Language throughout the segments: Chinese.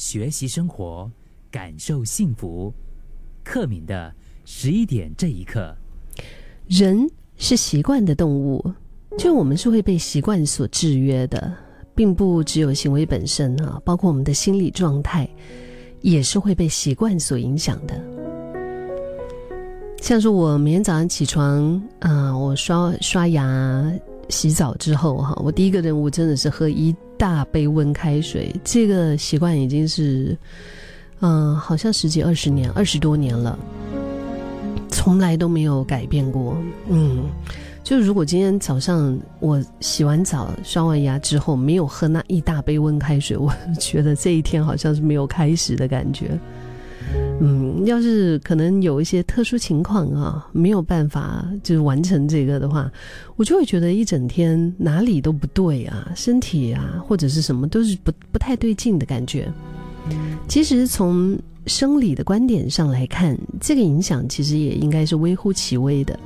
学习生活，感受幸福。克敏的十一点这一刻，人是习惯的动物，就我们是会被习惯所制约的，并不只有行为本身啊，包括我们的心理状态，也是会被习惯所影响的。像是我每天早上起床，啊，我刷刷牙、洗澡之后，哈，我第一个任务真的是喝一大杯温开水。这个习惯已经是，嗯，好像十几二十年、二十多年了，从来都没有改变过。嗯，就如果今天早上我洗完澡、刷完牙之后没有喝那一大杯温开水，我觉得这一天好像是没有开始的感觉。嗯，要是可能有一些特殊情况啊，没有办法就是完成这个的话，我就会觉得一整天哪里都不对啊，身体啊或者是什么都是不不太对劲的感觉。其实从生理的观点上来看，这个影响其实也应该是微乎其微的。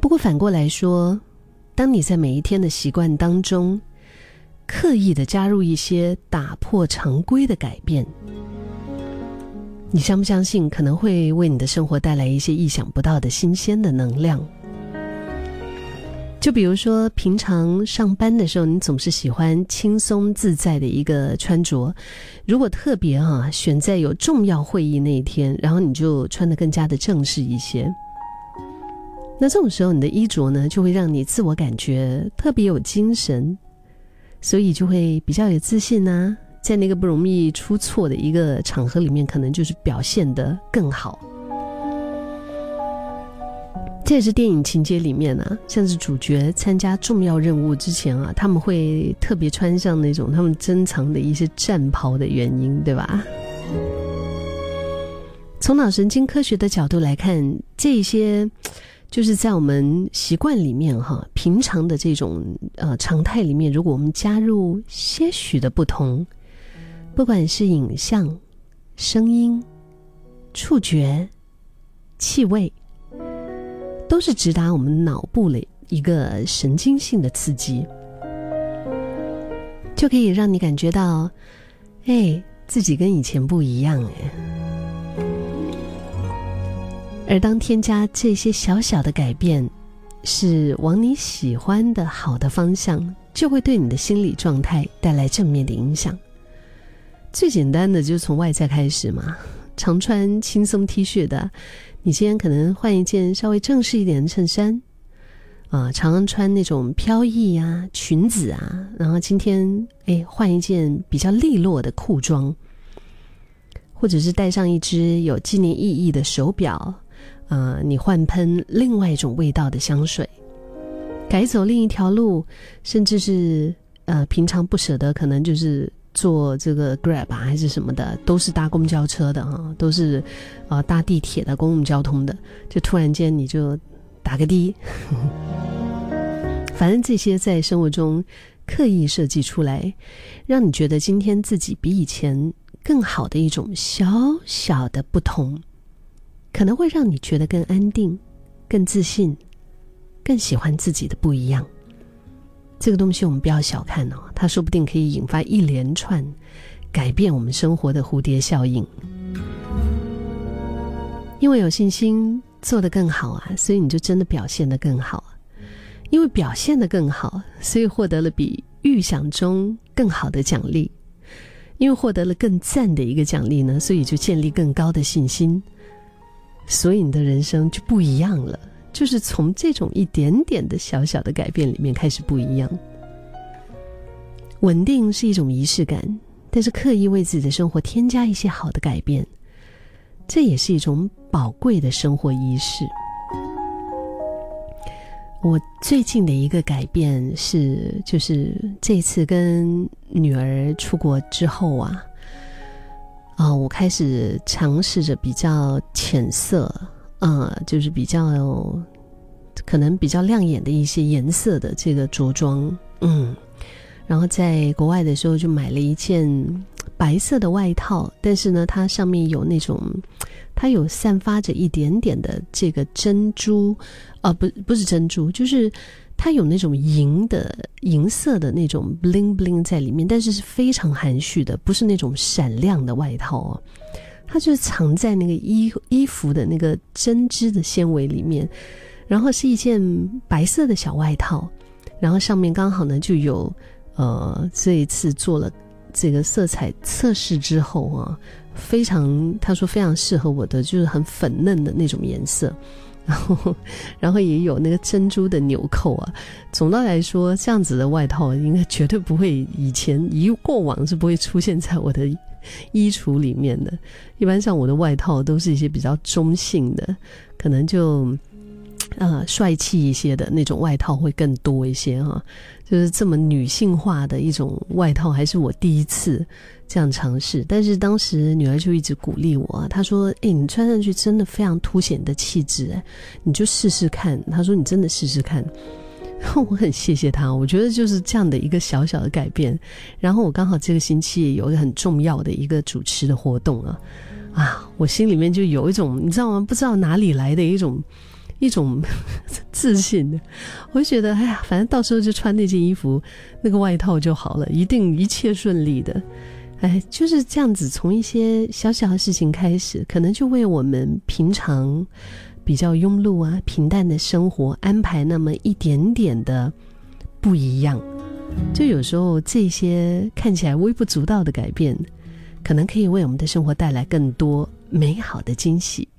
不过反过来说，当你在每一天的习惯当中，刻意的加入一些打破常规的改变。你相不相信可能会为你的生活带来一些意想不到的新鲜的能量？就比如说，平常上班的时候，你总是喜欢轻松自在的一个穿着，如果特别啊选在有重要会议那一天，然后你就穿得更加的正式一些。那这种时候，你的衣着呢，就会让你自我感觉特别有精神，所以就会比较有自信呐。在那个不容易出错的一个场合里面，可能就是表现得更好。这也是电影情节里面啊，像是主角参加重要任务之前啊，他们会特别穿上那种他们珍藏的一些战袍的原因，对吧？从脑神经科学的角度来看，这些就是在我们习惯里面哈，平常的这种呃常态里面，如果我们加入些许的不同。不管是影像、声音、触觉、气味，都是直达我们脑部的一个神经性的刺激，就可以让你感觉到，哎，自己跟以前不一样哎。而当添加这些小小的改变，是往你喜欢的好的方向，就会对你的心理状态带来正面的影响。最简单的就是从外在开始嘛，常穿轻松 T 恤的，你今天可能换一件稍微正式一点的衬衫，啊，常常穿那种飘逸呀裙子啊，然后今天哎换一件比较利落的裤装，或者是戴上一只有纪念意义的手表，啊，你换喷另外一种味道的香水，改走另一条路，甚至是呃平常不舍得，可能就是。坐这个 Grab 啊，还是什么的，都是搭公交车的哈，都是，呃，搭地铁的公共交通的。就突然间你就打个的，反正这些在生活中刻意设计出来，让你觉得今天自己比以前更好的一种小小的不同，可能会让你觉得更安定、更自信、更喜欢自己的不一样。这个东西我们不要小看哦，它说不定可以引发一连串改变我们生活的蝴蝶效应。因为有信心做得更好啊，所以你就真的表现得更好。因为表现得更好，所以获得了比预想中更好的奖励。因为获得了更赞的一个奖励呢，所以就建立更高的信心。所以你的人生就不一样了。就是从这种一点点的小小的改变里面开始不一样。稳定是一种仪式感，但是刻意为自己的生活添加一些好的改变，这也是一种宝贵的生活仪式。我最近的一个改变是，就是这次跟女儿出国之后啊，啊，我开始尝试着比较浅色。啊，就是比较可能比较亮眼的一些颜色的这个着装，嗯，然后在国外的时候就买了一件白色的外套，但是呢，它上面有那种，它有散发着一点点的这个珍珠，啊，不，不是珍珠，就是它有那种银的银色的那种 bling bling 在里面，但是是非常含蓄的，不是那种闪亮的外套哦。它就是藏在那个衣衣服的那个针织的纤维里面，然后是一件白色的小外套，然后上面刚好呢就有呃这一次做了这个色彩测试之后啊，非常他说非常适合我的，就是很粉嫩的那种颜色。然后，然后也有那个珍珠的纽扣啊。总的来说，这样子的外套应该绝对不会以前一过往是不会出现在我的衣橱里面的。一般像我的外套都是一些比较中性的，可能就呃帅气一些的那种外套会更多一些哈。就是这么女性化的一种外套，还是我第一次。这样尝试，但是当时女儿就一直鼓励我，她说：“哎，你穿上去真的非常凸显你的气质，你就试试看。”她说：“你真的试试看。” 我很谢谢她，我觉得就是这样的一个小小的改变。然后我刚好这个星期有一个很重要的一个主持的活动啊，啊，我心里面就有一种你知道吗？不知道哪里来的一种一种 自信的，我就觉得哎呀，反正到时候就穿那件衣服、那个外套就好了，一定一切顺利的。哎，就是这样子，从一些小小的事情开始，可能就为我们平常比较庸碌啊、平淡的生活安排那么一点点的不一样。就有时候这些看起来微不足道的改变，可能可以为我们的生活带来更多美好的惊喜。